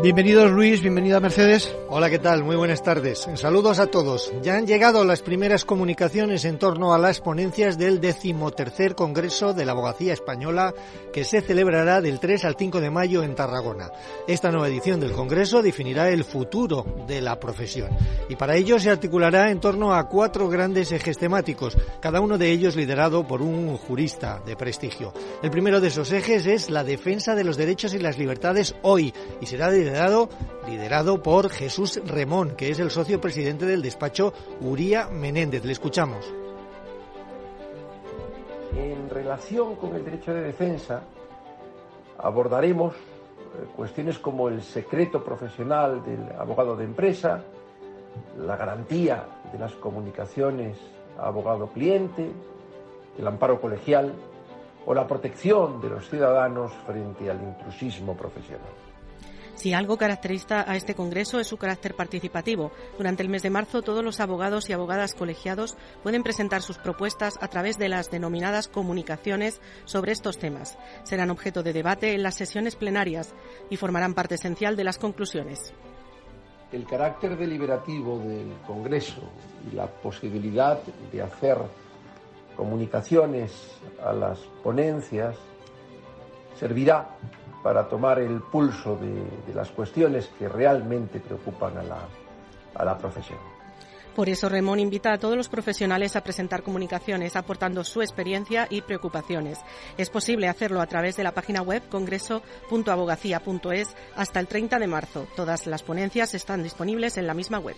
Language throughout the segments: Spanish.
Bienvenidos Luis, bienvenida Mercedes. Hola, ¿qué tal? Muy buenas tardes. Saludos a todos. Ya han llegado las primeras comunicaciones en torno a las ponencias del decimotercer Congreso de la Abogacía Española que se celebrará del 3 al 5 de mayo en Tarragona. Esta nueva edición del Congreso definirá el futuro de la profesión y para ello se articulará en torno a cuatro grandes ejes temáticos, cada uno de ellos liderado por un jurista de prestigio. El primero de esos ejes es la defensa de los derechos y las libertades hoy y será de liderado, por Jesús Remón, que es el socio presidente del despacho Uría Menéndez. Le escuchamos. En relación con el derecho de defensa, abordaremos eh, cuestiones como el secreto profesional del abogado de empresa, la garantía de las comunicaciones abogado-cliente, el amparo colegial o la protección de los ciudadanos frente al intrusismo profesional. Si algo caracteriza a este Congreso es su carácter participativo. Durante el mes de marzo, todos los abogados y abogadas colegiados pueden presentar sus propuestas a través de las denominadas comunicaciones sobre estos temas. Serán objeto de debate en las sesiones plenarias y formarán parte esencial de las conclusiones. El carácter deliberativo del Congreso y la posibilidad de hacer comunicaciones a las ponencias servirá para tomar el pulso de, las cuestiones que realmente preocupan a la, a la profesión. Por eso Remón invita a todos los profesionales a presentar comunicaciones aportando su experiencia y preocupaciones. Es posible hacerlo a través de la página web congreso.abogacía.es hasta el 30 de marzo. Todas las ponencias están disponibles en la misma web.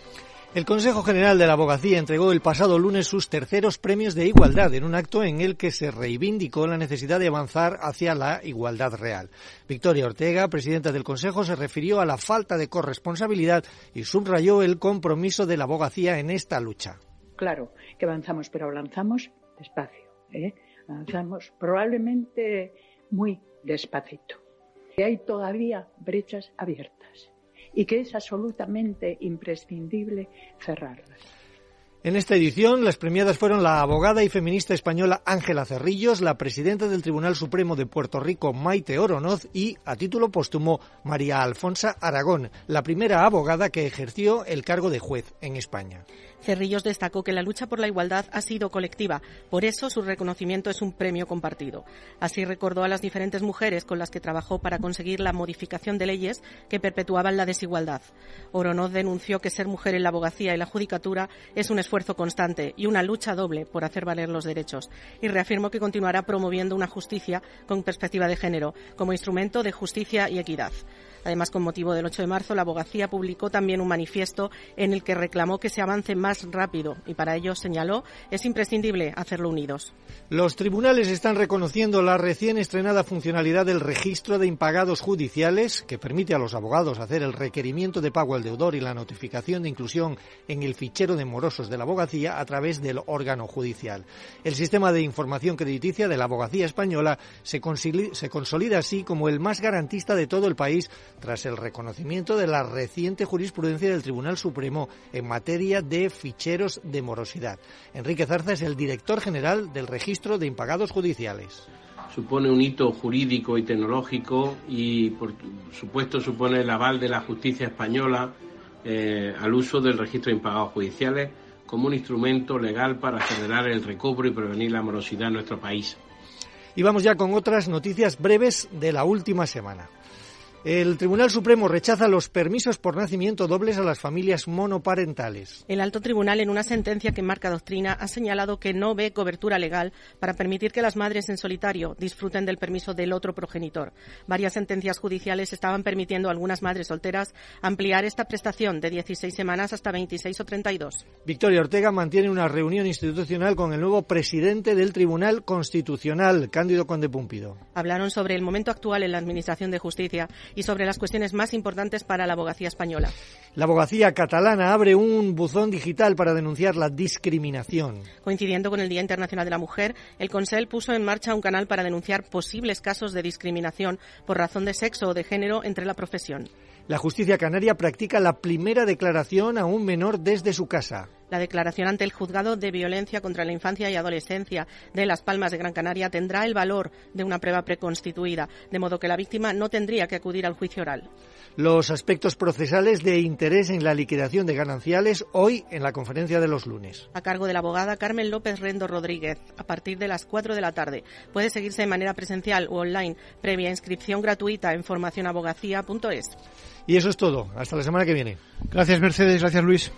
El Consejo General de la Abogacía entregó el pasado lunes sus terceros premios de igualdad en un acto en el que se reivindicó la necesidad de avanzar hacia la igualdad real. Victoria Ortega, presidenta del Consejo, se refirió a la falta de corresponsabilidad y subrayó el compromiso de la abogacía en esta lucha. Claro que avanzamos, pero avanzamos despacio. ¿eh? Avanzamos probablemente muy despacito. Hay todavía brechas abiertas y que es absolutamente imprescindible cerrarlas. En esta edición, las premiadas fueron la abogada y feminista española Ángela Cerrillos, la presidenta del Tribunal Supremo de Puerto Rico Maite Oronoz y, a título póstumo, María Alfonsa Aragón, la primera abogada que ejerció el cargo de juez en España. Cerrillos destacó que la lucha por la igualdad ha sido colectiva, por eso su reconocimiento es un premio compartido. Así recordó a las diferentes mujeres con las que trabajó para conseguir la modificación de leyes que perpetuaban la desigualdad. Oronoz denunció que ser mujer en la abogacía y la judicatura es un esfuerzo constante y una lucha doble por hacer valer los derechos, y reafirmó que continuará promoviendo una justicia con perspectiva de género como instrumento de justicia y equidad. Además, con motivo del 8 de marzo, la abogacía publicó también un manifiesto en el que reclamó que se avance más rápido y para ello señaló es imprescindible hacerlo unidos. Los tribunales están reconociendo la recién estrenada funcionalidad del registro de impagados judiciales que permite a los abogados hacer el requerimiento de pago al deudor y la notificación de inclusión en el fichero de morosos de la abogacía a través del órgano judicial. El sistema de información crediticia de la abogacía española se, consolida así como el más garantista de todo el país tras el reconocimiento de la reciente jurisprudencia del Tribunal Supremo en materia de ficheros de morosidad. Enrique Zarza es el director general del Registro de Impagados Judiciales supone un hito jurídico y tecnológico y, por supuesto, supone el aval de la justicia española eh, al uso del registro de impagados judiciales como un instrumento legal para acelerar el recobro y prevenir la morosidad en nuestro país. Y vamos ya con otras noticias breves de la última semana. El Tribunal Supremo rechaza los permisos por nacimiento dobles a las familias monoparentales. El alto tribunal, en una sentencia que marca doctrina, ha señalado que no ve cobertura legal para permitir que las madres en solitario disfruten del permiso del otro progenitor. Varias sentencias judiciales estaban permitiendo a algunas madres solteras ampliar esta prestación de 16 semanas hasta 26 o 32. Victoria Ortega mantiene una reunión institucional con el nuevo presidente del Tribunal Constitucional, Cándido Conde Púmpido. Hablaron sobre el momento actual en la Administración de Justicia y sobre las cuestiones más importantes para la abogacía española. La abogacía catalana abre un buzón digital para denunciar la discriminación. Coincidiendo con el Día Internacional de la Mujer, el Consell puso en marcha un canal para denunciar posibles casos de discriminación por razón de sexo o de género entre la profesión. La justicia canaria practica la primera declaración a un menor desde su casa. La declaración ante el juzgado de violencia contra la infancia y adolescencia de Las Palmas de Gran Canaria tendrá el valor de una prueba preconstituida, de modo que la víctima no tendría que acudir al juicio oral. Los aspectos procesales de interés en la liquidación de gananciales hoy en la conferencia de los lunes. A cargo de la abogada Carmen López Rendo Rodríguez, a partir de las 4 de la tarde. Puede seguirse de manera presencial o online, previa inscripción gratuita en formacionabogacía.es. Y eso es todo. Hasta la semana que viene. Gracias, Mercedes. Gracias, Luis.